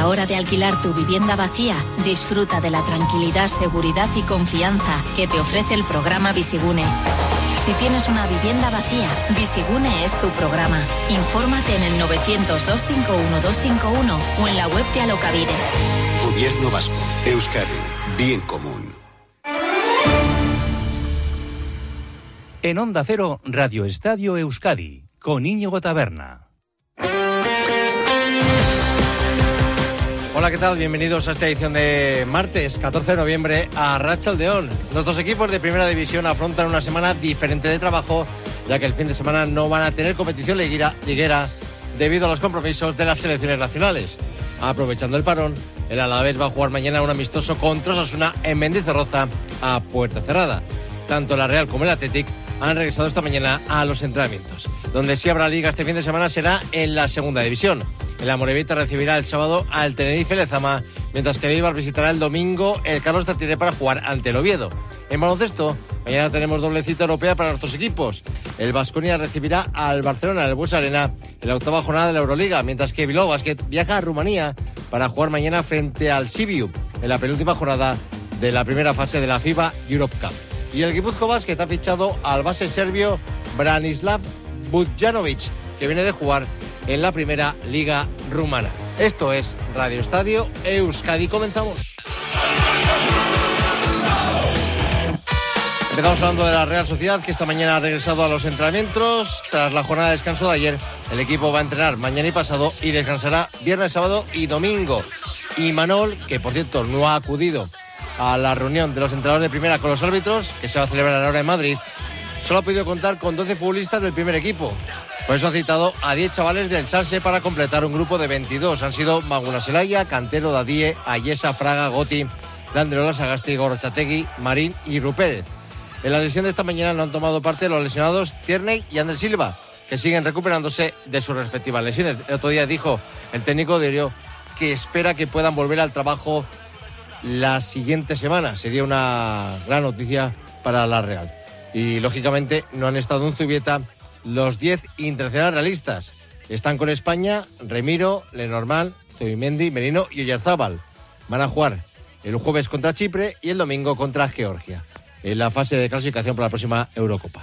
La hora de alquilar tu vivienda vacía, disfruta de la tranquilidad, seguridad y confianza que te ofrece el programa Visigune. Si tienes una vivienda vacía, Visigune es tu programa. Infórmate en el 900-251-251 o en la web de Alocavide. Gobierno Vasco, Euskadi, Bien Común. En Onda Cero, Radio Estadio Euskadi, con Íñigo Taberna. Hola, ¿qué tal? Bienvenidos a esta edición de martes, 14 de noviembre, a Rachaldeón. Nuestros equipos de primera división afrontan una semana diferente de trabajo, ya que el fin de semana no van a tener competición liguera, liguera debido a los compromisos de las selecciones nacionales. Aprovechando el parón, el Alavés va a jugar mañana un amistoso contra Osasuna en Mendizorroza a puerta cerrada. Tanto la Real como el Athletic han regresado esta mañana a los entrenamientos. Donde sí habrá liga este fin de semana será en la segunda división. El Amorevita recibirá el sábado al Tenerife Lezama, mientras que el Eibar visitará el domingo el Carlos Tartiere para jugar ante el Oviedo. En baloncesto, mañana tenemos doble cita europea para nuestros equipos. El Vasconia recibirá al Barcelona en el Bues Arena en la octava jornada de la Euroliga, mientras que Bilbao Basket viaja a Rumanía para jugar mañana frente al Sibiu en la penúltima jornada de la primera fase de la FIBA Europe Cup. Y el Guipuzco Basket ha fichado al base serbio Branislav Budjanovic, que viene de jugar en la primera liga rumana. Esto es Radio Estadio Euskadi. Comenzamos. Empezamos hablando de la Real Sociedad, que esta mañana ha regresado a los entrenamientos. Tras la jornada de descanso de ayer, el equipo va a entrenar mañana y pasado y descansará viernes, sábado y domingo. Y Manol, que por cierto no ha acudido a la reunión de los entrenadores de primera con los árbitros, que se va a celebrar ahora en Madrid, solo ha podido contar con 12 futbolistas del primer equipo. Por eso ha citado a 10 chavales del Salse para completar un grupo de 22. Han sido Maguna Selaya, Cantero, Dadie, Ayesa, Fraga, Goti, Landreola, Sagasti, Gorchategui, Marín y Rupérez. En la lesión de esta mañana no han tomado parte los lesionados Tierney y Ander Silva, que siguen recuperándose de sus respectivas lesiones. El otro día dijo el técnico de Orio que espera que puedan volver al trabajo la siguiente semana. Sería una gran noticia para la Real. Y lógicamente no han estado en Zubieta los 10 internacionales realistas. Están con España Remiro, Lenormand, Zubimendi, Merino y Oyarzábal. Van a jugar el jueves contra Chipre y el domingo contra Georgia en la fase de clasificación para la próxima Eurocopa.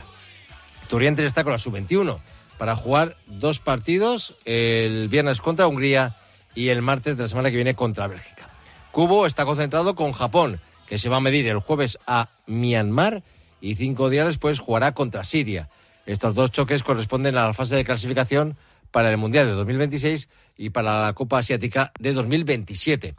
Turrientes está con la sub-21 para jugar dos partidos, el viernes contra Hungría y el martes de la semana que viene contra Bélgica. Cubo está concentrado con Japón, que se va a medir el jueves a Myanmar y cinco días después jugará contra Siria. Estos dos choques corresponden a la fase de clasificación para el Mundial de 2026 y para la Copa Asiática de 2027.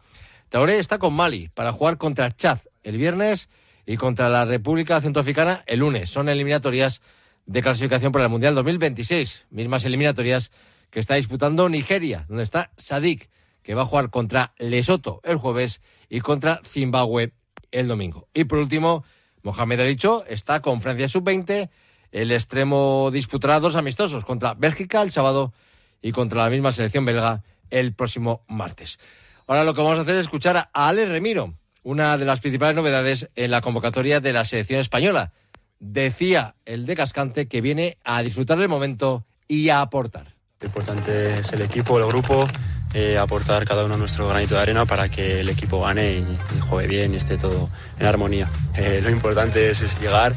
Tauré está con Mali para jugar contra Chad el viernes y contra la República Centroafricana el lunes. Son eliminatorias de clasificación para el Mundial 2026, mismas eliminatorias que está disputando Nigeria, donde está Sadik, que va a jugar contra Lesoto el jueves y contra Zimbabue el domingo. Y por último, Mohamed ha dicho, está con Francia sub-20, el extremo disputará dos amistosos contra Bélgica el sábado y contra la misma selección belga el próximo martes. Ahora lo que vamos a hacer es escuchar a Ale Remiro, una de las principales novedades en la convocatoria de la selección española. Decía el de Cascante que viene a disfrutar del momento y a aportar. Lo importante es el equipo, el grupo, eh, aportar cada uno nuestro granito de arena para que el equipo gane y, juegue bien y esté todo en armonía. Eh, lo importante es llegar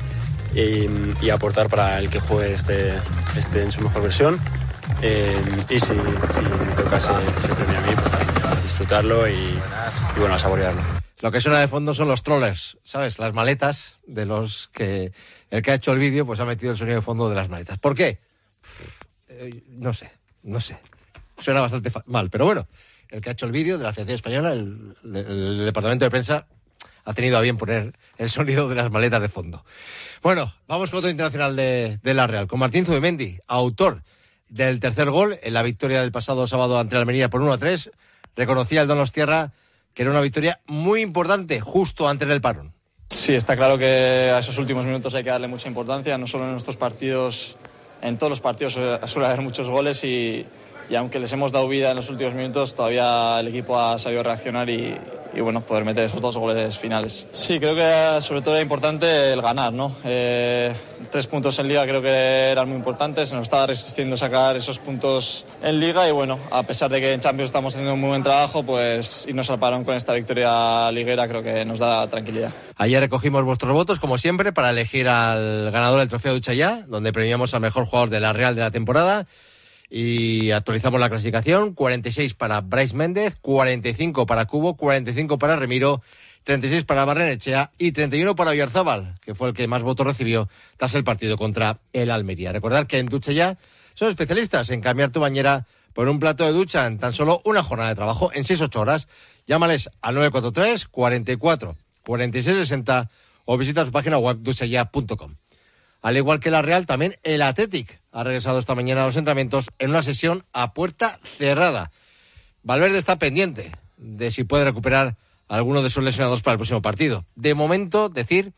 y, aportar para el que juegue este, este en su mejor versión. Eh, y si, me toca ese, premio a mí, pues a disfrutarlo y, bueno, a saborearlo. Lo que suena de fondo son los trollers, ¿sabes? Las maletas de los que el que ha hecho el vídeo pues ha metido el sonido de fondo de las maletas. ¿Por qué? Eh, no sé, no sé. Suena bastante mal, pero bueno, el que ha hecho el vídeo de la Federación Española, el, el, departamento de prensa, ha tenido a bien poner el sonido de las maletas de fondo. Bueno, vamos con otro internacional de, la Real, con Martín Zubimendi, autor del tercer gol en la victoria del pasado sábado ante la Almería por 1 a 3. Reconocía el Donos Tierra que era una victoria muy importante justo antes del parón. Sí, está claro que a esos últimos minutos hay que darle mucha importancia, no solo en nuestros partidos, en todos los partidos suele haber muchos goles y, y aunque les hemos dado vida en los últimos minutos, todavía el equipo ha sabido reaccionar y, y bueno, poder meter esos dos goles finales. Sí, creo que sobre todo era importante el ganar, ¿no? Eh, tres puntos en liga creo que eran muy importantes, se nos estaba resistiendo sacar esos puntos en liga y bueno, a pesar de que en Champions estamos haciendo un muy buen trabajo, pues irnos al parón con esta victoria liguera creo que nos da tranquilidad. Ayer recogimos vuestros votos, como siempre, para elegir al ganador del trofeo de Uchayá, donde premiamos al mejor jugador de la Real de la temporada y actualizamos la clasificación. 46 para Bryce Méndez, 45 para Cubo, 45 para Remiro, 36 para Barrenechea y 31 para Oyarzábal, que fue el que más votos recibió tras el partido contra el Almería. Recordar que en Ducha ya son especialistas en cambiar tu bañera por un plato de ducha en tan solo una jornada de trabajo en 6-8 horas. Llámales al 943 44 46 60 o visita su página web duchaya.com. Al igual que la Real, también el Athletic ha regresado esta mañana a los entrenamientos en una sesión a puerta cerrada. Valverde está pendiente de si puede recuperar a alguno de sus lesionados para el próximo partido. De momento, decir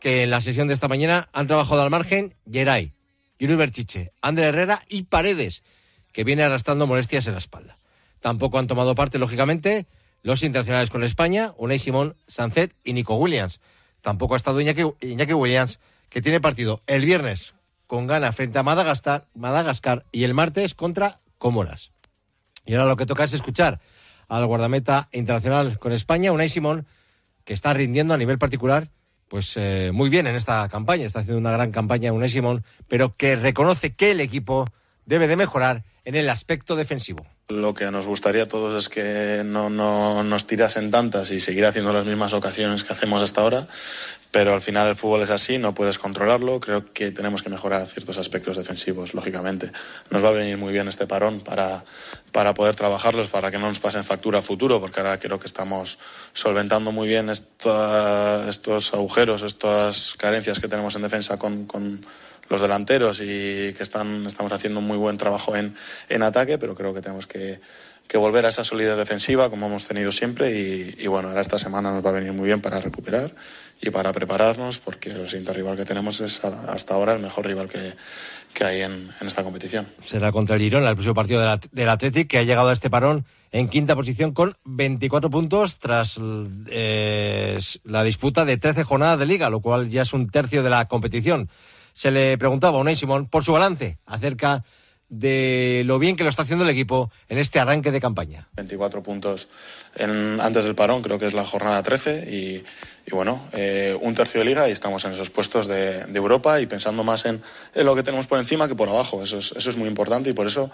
que en la sesión de esta mañana han trabajado al margen Geray, Yuri Berchiche, André Herrera y Paredes, que viene arrastrando molestias en la espalda. Tampoco han tomado parte, lógicamente, los internacionales con España, Unai Simón, Sancet y Nico Williams. Tampoco ha estado Iñaki, Iñaki Williams que tiene partido el viernes con gana frente a Madagascar, Madagascar y el martes contra Comoras. Y ahora lo que toca es escuchar al guardameta internacional con España, Unai Simón, que está rindiendo a nivel particular pues eh, muy bien en esta campaña, está haciendo una gran campaña Unai Simón, pero que reconoce que el equipo debe de mejorar en el aspecto defensivo. Lo que nos gustaría a todos es que no, no, nos tirasen tantas y seguir haciendo las mismas ocasiones que hacemos hasta ahora, pero al final el fútbol es así, no puedes controlarlo. Creo que tenemos que mejorar ciertos aspectos defensivos, lógicamente. Nos va a venir muy bien este parón para, para poder trabajarlos, para que no nos pasen factura a futuro, porque ahora creo que estamos solventando muy bien estos agujeros, estas carencias que tenemos en defensa con, con los delanteros y que están, estamos haciendo un muy buen trabajo en, en ataque, pero creo que tenemos que, volver a esa solidez defensiva como hemos tenido siempre y, y bueno, ahora esta semana nos va a venir muy bien para recuperar y para prepararnos porque el siguiente rival que tenemos es hasta ahora el mejor rival que, que hay en, esta competición. Será contra el Girona, el próximo partido del, del Athletic, que ha llegado a este parón en quinta posición con 24 puntos tras eh, la disputa de 13 jornadas de liga, lo cual ya es un tercio de la competición. Se le preguntaba a Unai Simón por su balance acerca de lo bien que lo está haciendo el equipo en este arranque de campaña. 24 puntos en, antes del parón, creo que es la jornada 13 y, bueno, eh, un tercio de liga y estamos en esos puestos de, Europa y pensando más en, lo que tenemos por encima que por abajo. Eso es, eso es muy importante y por eso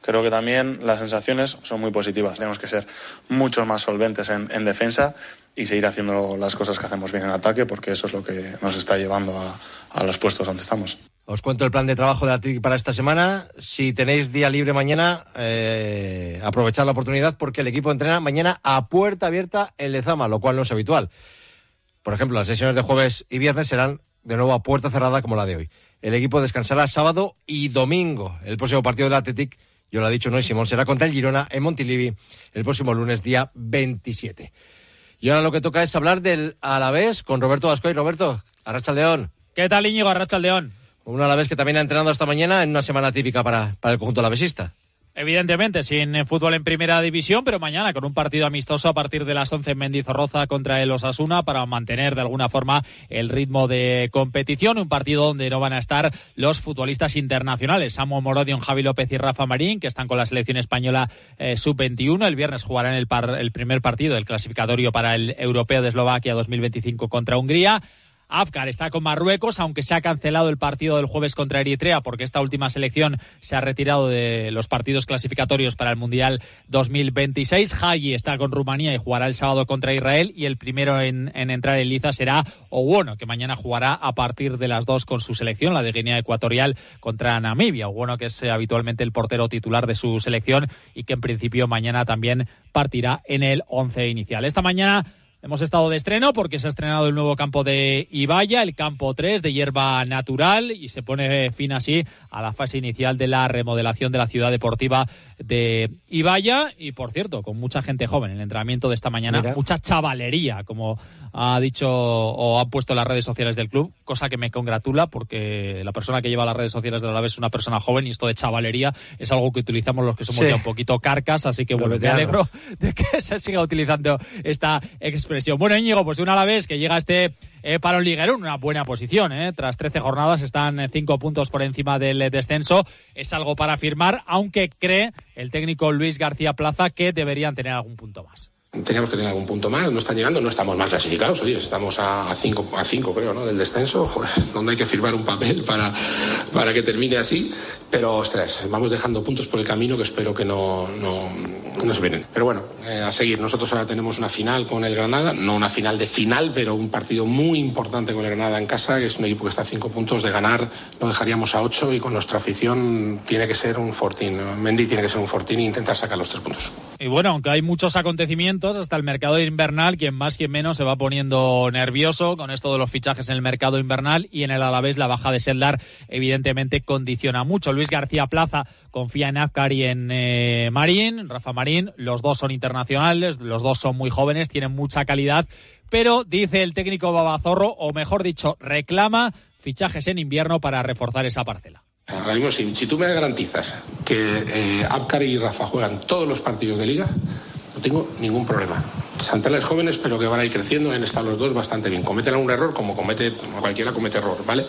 creo que también las sensaciones son muy positivas. Tenemos que ser mucho más solventes en, en defensa y seguir haciendo las cosas que hacemos bien en ataque porque eso es lo que nos está llevando a, los puestos donde estamos. Os cuento el plan de trabajo de Atlético para esta semana. Si tenéis día libre mañana, eh, aprovechad la oportunidad porque el equipo entrena mañana a puerta abierta en Lezama, lo cual no es habitual. Por ejemplo, las sesiones de jueves y viernes serán de nuevo a puerta cerrada como la de hoy. El equipo descansará sábado y domingo. El próximo partido del Atlético, yo lo he dicho, no es Simón, será contra el Girona en Montilivi el próximo lunes, día 27. Y ahora lo que toca es hablar del Alavés con Roberto Vascoy. Roberto, Arracha León. ¿Qué tal, Íñigo? Arracha León. Un Alavés que también ha entrenado esta mañana en una semana típica para, para el conjunto alavesista. Evidentemente, sin fútbol en primera división, pero mañana con un partido amistoso a partir de las 11 en Mendizorroza contra el Osasuna para mantener de alguna forma el ritmo de competición. Un partido donde no van a estar los futbolistas internacionales. Samuel Morodion, Javi López y Rafa Marín, que están con la selección española eh, sub-21. El viernes jugarán el, par, el primer partido del clasificatorio para el Europeo de Eslovaquia 2025 contra Hungría. Afgar está con Marruecos, aunque se ha cancelado el partido del jueves contra Eritrea porque esta última selección se ha retirado de los partidos clasificatorios para el Mundial 2026. Haji está con Rumanía y jugará el sábado contra Israel y el primero en, en entrar en liza será Owono, que mañana jugará a partir de las dos con su selección, la de Guinea Ecuatorial contra Namibia. Owono que es eh, habitualmente el portero titular de su selección y que en principio mañana también partirá en el once inicial. Esta mañana hemos estado de estreno porque se ha estrenado el nuevo campo de Ibaya, el campo 3 de hierba natural y se pone fin así a la fase inicial de la remodelación de la ciudad deportiva de Ibaya. Y por cierto, con mucha gente joven en el entrenamiento de esta mañana, mucha chavalería, como ha dicho o ha puesto las redes sociales del club, cosa que me congratula porque la persona que lleva las redes sociales de la Alavés es una persona joven y esto de chavalería es algo que utilizamos los que somos ya un poquito carcas, así que bueno, me alegro de que se siga utilizando esta expresión. Bueno, Íñigo, pues de un Alavés que llega a este eh, para un liguero en una buena posición. Eh. Tras 13 jornadas están 5 puntos por encima del descenso. Es algo para firmar, aunque cree el técnico Luis García Plaza que deberían tener algún punto más teníamos que tener algún punto más, no están llegando, no estamos más clasificados, oye, estamos a 5 a cinco, creo, ¿no? del descenso, donde hay que firmar un papel para, para que termine así, pero ostras, vamos dejando puntos por el camino que espero que no, no, no se vienen. Pero bueno, eh, a seguir, nosotros ahora tenemos una final con el Granada, no una final de final, pero un partido muy importante con el Granada en casa, que es un equipo que está a 5 puntos de ganar, lo dejaríamos a 8 y con nuestra afición tiene que ser un fortín, Mendy tiene que ser un fortín e intentar sacar los tres puntos. Y bueno, aunque hay muchos acontecimientos, hasta el mercado invernal, quien más, quien menos se va poniendo nervioso con esto de los fichajes en el mercado invernal y en el Alavés la baja de Seldar evidentemente condiciona mucho. Luis García Plaza confía en Afkar y en eh, Marín, Rafa Marín, los dos son internacionales, los dos son muy jóvenes, tienen mucha calidad, pero dice el técnico Babazorro, o mejor dicho, reclama fichajes en invierno para reforzar esa parcela. Ahora si, tú me garantizas que eh, y Rafa juegan todos los partidos de liga, no tengo ningún problema. Centrales jóvenes, pero que van a ir creciendo, han estado los dos bastante bien. Cometen algún error, como comete cualquiera comete error, ¿vale?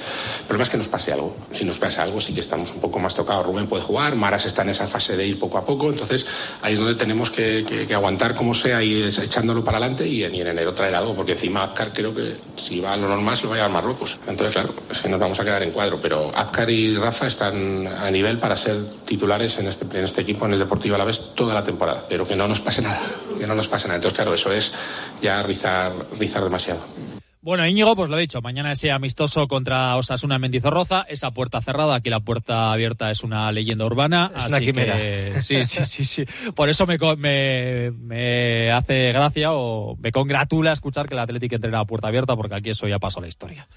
Pero más que nos pase algo. Si nos pasa algo, sí que estamos un poco más tocados. Rubén puede jugar, Maras está en esa fase de ir poco a poco, entonces ahí es donde tenemos que, aguantar como sea y echándolo para adelante y en, enero traer algo, porque encima Apcar creo que si va a lo normal se lo va a llevar Marruecos. Entonces, claro, es que nos vamos a quedar en cuadro, pero Apcar y Rafa están a nivel para ser titulares en este, en este equipo, en el Deportivo a la vez, toda la temporada, pero que no nos pase nada, que no nos pase nada. Entonces, claro, eso es ya rizar, rizar demasiado. Bueno, Íñigo, pues lo he dicho, mañana ese amistoso contra Osasuna en Mendizorroza, esa puerta cerrada, aquí la puerta abierta es una leyenda urbana. Es una quimera. sí, sí, sí, sí. Por eso me, me, me, hace gracia o me congratula escuchar que el Atlético entrena a puerta abierta, porque aquí eso ya pasó la historia.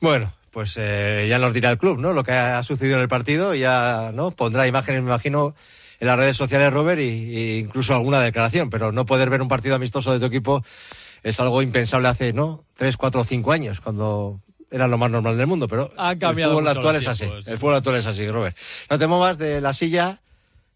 Bueno, pues eh, ya nos dirá el club, ¿no? Lo que ha sucedido en el partido, ya, ¿no? Pondrá imágenes, me imagino, en las redes sociales, Robert, y, incluso alguna declaración, pero no poder ver un partido amistoso de tu equipo es algo impensable hace, ¿no? Tres, cuatro o cinco años, cuando era lo más normal del mundo, pero el fútbol actual es así. El fútbol actual es así, Robert. No te muevas de la silla,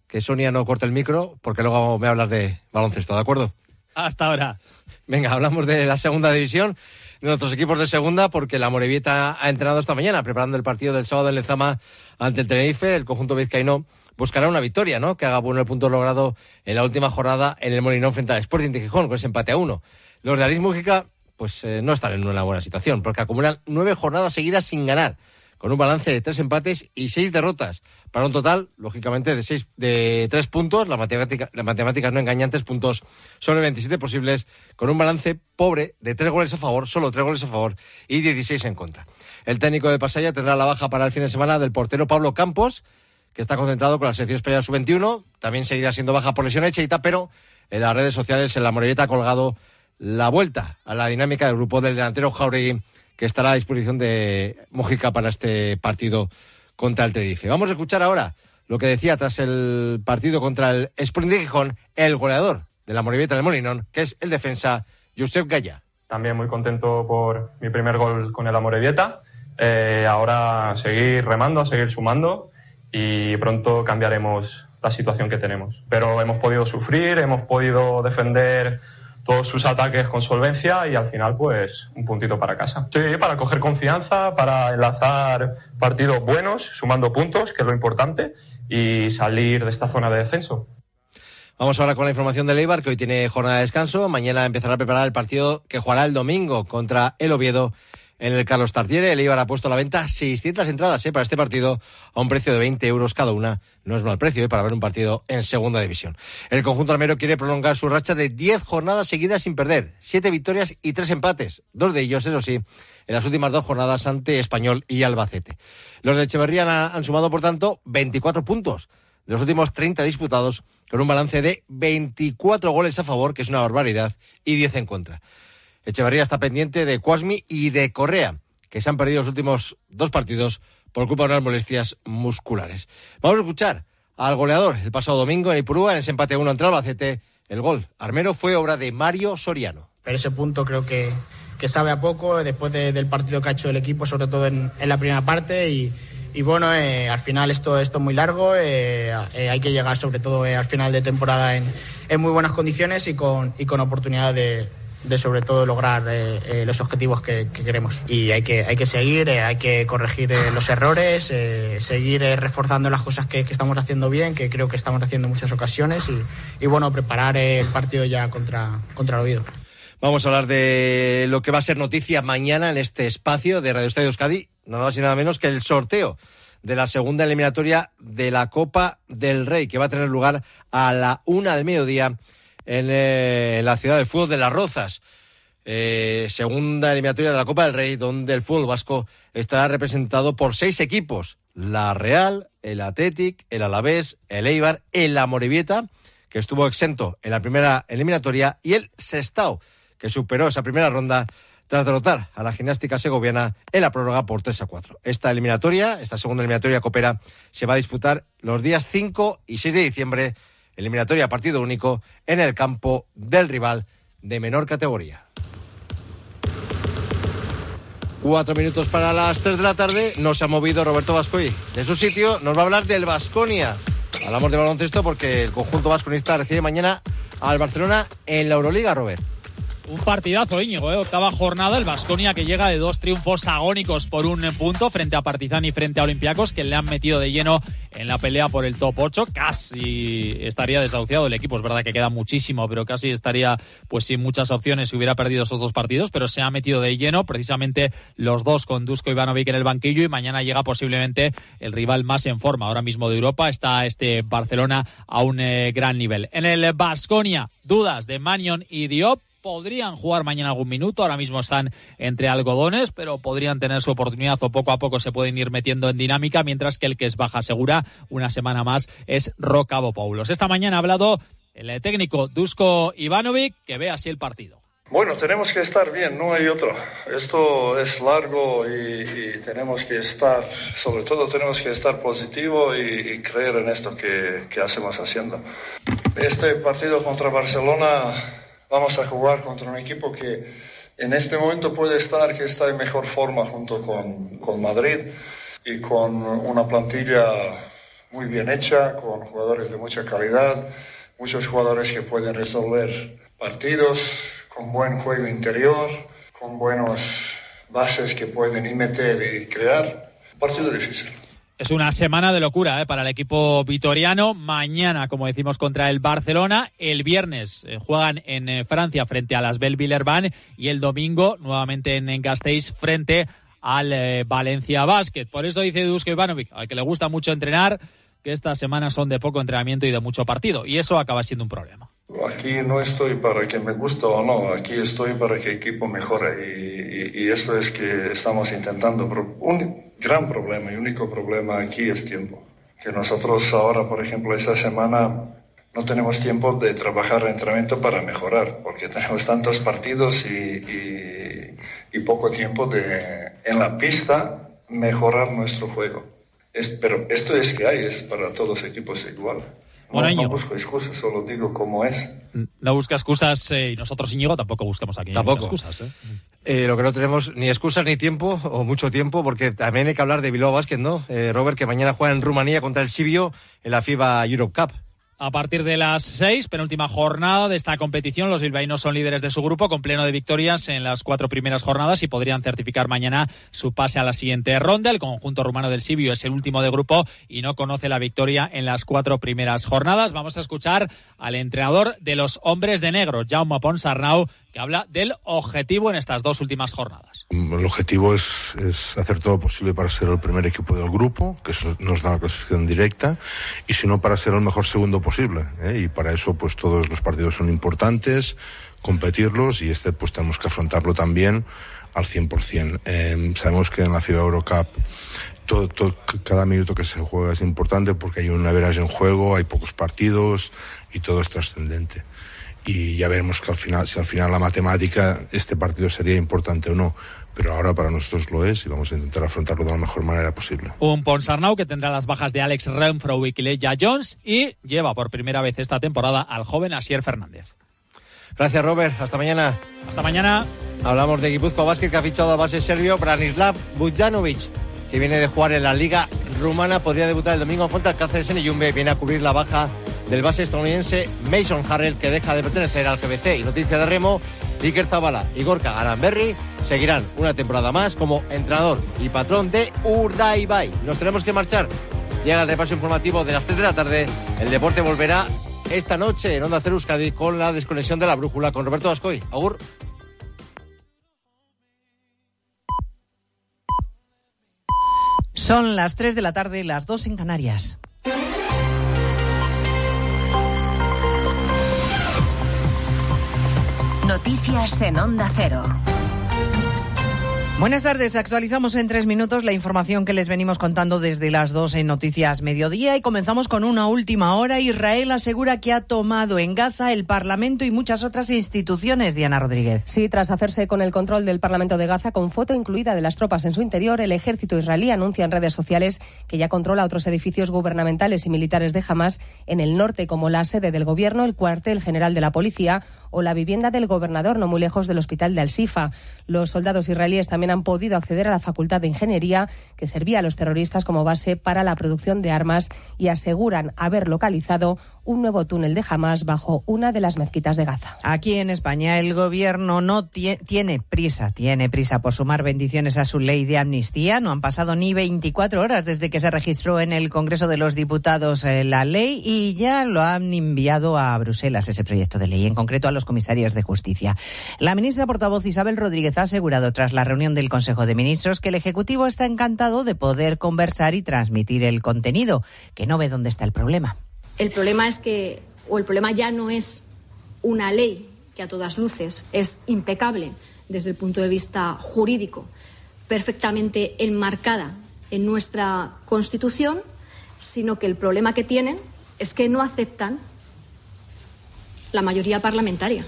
que Sonia no corte el micro, porque luego me hablas de baloncesto, ¿de acuerdo? Hasta ahora. Venga, hablamos de la segunda división, de nuestros equipos de segunda, porque la Morevieta ha entrenado esta mañana, preparando el partido del sábado en Lezama ante el Tenerife, el conjunto vizcaíno buscará una victoria, ¿no? Que haga bueno el punto logrado en la última jornada en el Molinón frente al Sporting de Gijón, con ese empate a uno. Los de Aris Mújica, pues eh, no están en una buena situación, porque acumulan nueve jornadas seguidas sin ganar, con un balance de tres empates y seis derrotas, para un total, lógicamente, de seis, de tres puntos, las matemáticas la matemática no engañantes, puntos sobre 27 posibles, con un balance pobre de tres goles a favor, solo tres goles a favor y 16 en contra. El técnico de Pasaya tendrá la baja para el fin de semana del portero Pablo Campos, que está concentrado con la selección española sub-21. También seguirá siendo baja por lesión hecha, pero en las redes sociales, en la Morelleta, ha colgado la vuelta a la dinámica del grupo del delantero Jauregui, que estará a disposición de Mojica para este partido contra el Tenerife. Vamos a escuchar ahora lo que decía tras el partido contra el Spring de Gijón, el goleador de la Morelleta del Molinón, que es el defensa Josep Gaya. También muy contento por mi primer gol con el Amorebieta. Eh, ahora seguir remando, seguir sumando y pronto cambiaremos la situación que tenemos. Pero hemos podido sufrir, hemos podido defender todos sus ataques con solvencia y al final pues un puntito para casa. Sí, para coger confianza, para enlazar partidos buenos, sumando puntos, que es lo importante, y salir de esta zona de descenso. Vamos ahora con la información de Leibar, que hoy tiene jornada de descanso. Mañana empezará a preparar el partido que jugará el domingo contra el Oviedo en el Carlos Tartiere. El Eibar ha puesto a la venta 600 entradas ¿eh? para este partido a un precio de 20 euros cada una. No es mal precio ¿eh? para ver un partido en segunda división. El conjunto armero quiere prolongar su racha de 10 jornadas seguidas sin perder. 7 victorias y 3 empates. Dos de ellos, eso sí, en las últimas dos jornadas ante Español y Albacete. Los de Echeverría han, sumado, por tanto, 24 puntos de los últimos 30 disputados con un balance de 24 goles a favor, que es una barbaridad, y 10 en contra. Echeverría está pendiente de Cuasmi y de Correa, que se han perdido los últimos dos partidos por culpa de unas molestias musculares. Vamos a escuchar al goleador el pasado domingo en Ipurúa, en ese empate 1 entre Albacete. El gol armero fue obra de Mario Soriano. Pero ese punto creo que, que sabe a poco después del partido que ha hecho el equipo, sobre todo en, la primera parte. Y, y bueno, eh, al final esto, esto es muy largo, eh, eh, hay que llegar sobre todo al final de temporada en, en, muy buenas condiciones y con, y con oportunidad de, de sobre todo lograr los objetivos que, que, queremos. Y hay que, hay que seguir, hay que corregir los errores, seguir reforzando las cosas que, estamos haciendo bien, que creo que estamos haciendo en muchas ocasiones y, bueno, preparar el partido ya contra, contra el Oviedo. Vamos a hablar de lo que va a ser noticia mañana en este espacio de Radio Estadio Euskadi, nada más y nada menos que el sorteo de la segunda eliminatoria de la Copa del Rey, que va a tener lugar a la una del mediodía en, eh, en la ciudad del fútbol de Las Rozas. Eh, segunda eliminatoria de la Copa del Rey, donde el fútbol vasco estará representado por seis equipos: la Real, el Athletic, el Alavés, el Eibar, el Amorebieta, que estuvo exento en la primera eliminatoria, y el Sestao, que superó esa primera ronda tras derrotar a la gimnástica segoviana en la prórroga por 3 a 4. Esta eliminatoria, esta segunda eliminatoria coopera, se va a disputar los días 5 y 6 de diciembre, eliminatoria partido único en el campo del rival de menor categoría. Cuatro minutos para las tres de la tarde. No se ha movido Roberto Vascoy de su sitio. Nos va a hablar del Vasconia. Hablamos de baloncesto porque el conjunto vasconista recibe mañana al Barcelona en la Euroliga, Robert. Un partidazo, Íñigo, ¿eh? octava jornada, el Vasconia que llega de dos triunfos agónicos por un punto frente a Partizan y frente a Olympiacos, que le han metido de lleno en la pelea por el top 8. Casi estaría desahuciado el equipo, es verdad que queda muchísimo, pero casi estaría pues sin muchas opciones si hubiera perdido esos dos partidos, pero se ha metido de lleno precisamente los dos con Dusko Ivanovic en el banquillo y mañana llega posiblemente el rival más en forma ahora mismo de Europa, está este Barcelona a un eh, gran nivel. En el Vasconia, dudas de Manion y Diop podrían jugar mañana algún minuto, ahora mismo están entre algodones, pero podrían tener su oportunidad o poco a poco se pueden ir metiendo en dinámica, mientras que el que es baja segura una semana más es Rocabo Paulos. Esta mañana ha hablado el técnico Dusko Ivanovic, que ve así el partido. Bueno, tenemos que estar bien, no hay otro. Esto es largo y, y tenemos que estar, sobre todo tenemos que estar positivo y, y creer en esto que, que hacemos haciendo. Este partido contra Barcelona vamos a jugar contra un equipo que en este momento puede estar, que está en mejor forma junto con, con Madrid y con una plantilla muy bien hecha, con jugadores de mucha calidad, muchos jugadores que pueden resolver partidos, con buen juego interior, con buenas bases que pueden meter y crear. Partido difícil. Es una semana de locura ¿eh? para el equipo vitoriano. Mañana, como decimos, contra el Barcelona. El viernes eh, juegan en eh, Francia frente a las Bell Villerban y el domingo nuevamente en, en Gasteiz frente al eh, Valencia Basket. Por eso dice Dusko Ivanovic, al que le gusta mucho entrenar, que estas semanas son de poco entrenamiento y de mucho partido. Y eso acaba siendo un problema. Aquí no estoy para que me guste o no, aquí estoy para que el equipo mejore y, y, eso es que estamos intentando. Un gran problema y único problema aquí es tiempo. Que nosotros ahora, por ejemplo, esta semana no tenemos tiempo de trabajar el entrenamiento para mejorar, porque tenemos tantos partidos y, poco tiempo de en la pista mejorar nuestro juego. Pero esto es que hay, es para todos los equipos igual. Bueno, no, no, busco excusas, solo digo cómo es. No busca excusas eh, y nosotros, Íñigo, tampoco buscamos aquí Tampoco. excusas. ¿eh? Eh, lo que no tenemos ni excusas ni tiempo, o mucho tiempo, porque también hay que hablar de Bilbao Basket, ¿no? Eh, Robert, que mañana juega en Rumanía contra el Sibio en la FIBA Europe Cup. A partir de las seis, penúltima jornada de esta competición, los bilbaínos son líderes de su grupo con pleno de victorias en las cuatro primeras jornadas y podrían certificar mañana su pase a la siguiente ronda. El conjunto rumano del Sibio es el último de grupo y no conoce la victoria en las cuatro primeras jornadas. Vamos a escuchar al entrenador de los hombres de negro, Jaume Ponsarnau, que habla del objetivo en estas dos últimas jornadas. El objetivo es, es, hacer todo lo posible para ser el primer equipo del grupo, que eso nos da la clasificación directa, y si no, para ser el mejor segundo posible. ¿eh? Y para eso, pues todos los partidos son importantes, competirlos, y este, pues tenemos que afrontarlo también al 100%. Eh, sabemos que en la FIBA Eurocup todo, todo, cada minuto que se juega es importante porque hay una veras en juego, hay pocos partidos y todo es trascendente y ya veremos que al final, si al final la matemática, este partido sería importante o no pero ahora para nosotros lo es y vamos a intentar afrontarlo de la mejor manera posible. Un Ponsarnau que tendrá las bajas de Alex Renfro y Kileya Jones y lleva por primera vez esta temporada al joven Asier Fernández. Gracias, Robert. Hasta mañana. Hasta mañana. Hablamos de Guipúzcoa Basket que ha fichado a base serbio Branislav Bujanovic, que viene de jugar en la Liga Rumana. Podría debutar el domingo contra el Cáceres en Yumbe. Viene a cubrir la baja del base estadounidense Mason Harrell, que deja de pertenecer al GBC. Y noticia de remo, Iker Zabala y Gorka Aranberry seguirán una temporada más como entrenador y patrón de Urdaibai. Nos tenemos que marchar. Llega el repaso informativo de las 3 de la tarde. El deporte volverá esta noche en Onda Cero Euskadi con la desconexión de la brújula con Roberto Vascoy. Agur. Son las 3 de la tarde, las 2 en Canarias. Noticias en Onda Cero. Buenas tardes. Actualizamos en tres minutos la información que les venimos contando desde las dos en Noticias Mediodía y comenzamos con una última hora. Israel asegura que ha tomado en Gaza el Parlamento y muchas otras instituciones. Diana Rodríguez. Sí, tras hacerse con el control del Parlamento de Gaza con foto incluida de las tropas en su interior, el ejército israelí anuncia en redes sociales que ya controla otros edificios gubernamentales y militares de Hamas en el norte, como la sede del gobierno, el cuartel general de la policía o la vivienda del gobernador, no muy lejos del hospital de Al-Sifa. Los soldados israelíes también han podido acceder a la Facultad de Ingeniería, que servía a los terroristas como base para la producción de armas, y aseguran haber localizado un nuevo túnel de Hamas bajo una de las mezquitas de Gaza. Aquí en España el gobierno no tiene prisa, tiene prisa por sumar bendiciones a su ley de amnistía. No han pasado ni 24 horas desde que se registró en el Congreso de los Diputados eh, la ley y ya lo han enviado a Bruselas ese proyecto de ley, en concreto a los comisarios de justicia. La ministra portavoz Isabel Rodríguez ha asegurado tras la reunión del Consejo de Ministros que el Ejecutivo está encantado de poder conversar y transmitir el contenido, que no ve dónde está el problema. El problema es que, o el problema ya no es una ley que a todas luces es impecable desde el punto de vista jurídico, perfectamente enmarcada en nuestra Constitución, sino que el problema que tienen es que no aceptan la mayoría parlamentaria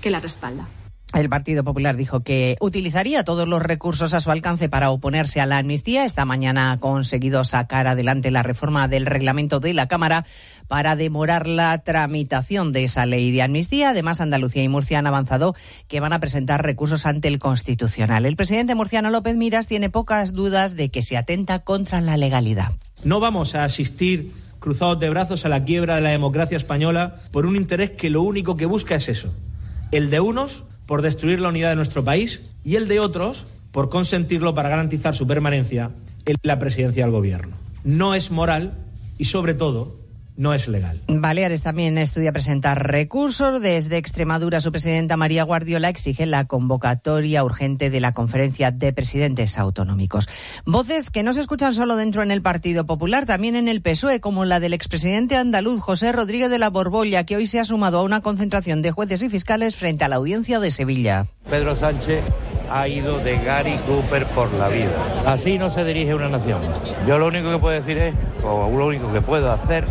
que la respalda. El Partido Popular dijo que utilizaría todos los recursos a su alcance para oponerse a la amnistía. Esta mañana ha conseguido sacar adelante la reforma del reglamento de la Cámara para demorar la tramitación de esa ley de amnistía. Además, Andalucía y Murcia han avanzado que van a presentar recursos ante el Constitucional. El presidente murciano López Miras tiene pocas dudas de que se atenta contra la legalidad. No vamos a asistir cruzados de brazos a la quiebra de la democracia española por un interés que lo único que busca es eso, el de unos por destruir la unidad de nuestro país y el de otros por consentirlo para garantizar su permanencia en la presidencia del gobierno. No es moral y, sobre todo, no es legal. Baleares también estudia presentar recursos. Desde Extremadura, su presidenta María Guardiola exige la convocatoria urgente de la conferencia de presidentes autonómicos. Voces que no se escuchan solo dentro en el Partido Popular, también en el PSOE, como la del expresidente andaluz José Rodríguez de la Borbolla, que hoy se ha sumado a una concentración de jueces y fiscales frente a la audiencia de Sevilla. Pedro Sánchez ha ido de Gary Cooper por la vida. Así no se dirige una nación. Yo lo único que puedo decir es, o lo único que puedo hacer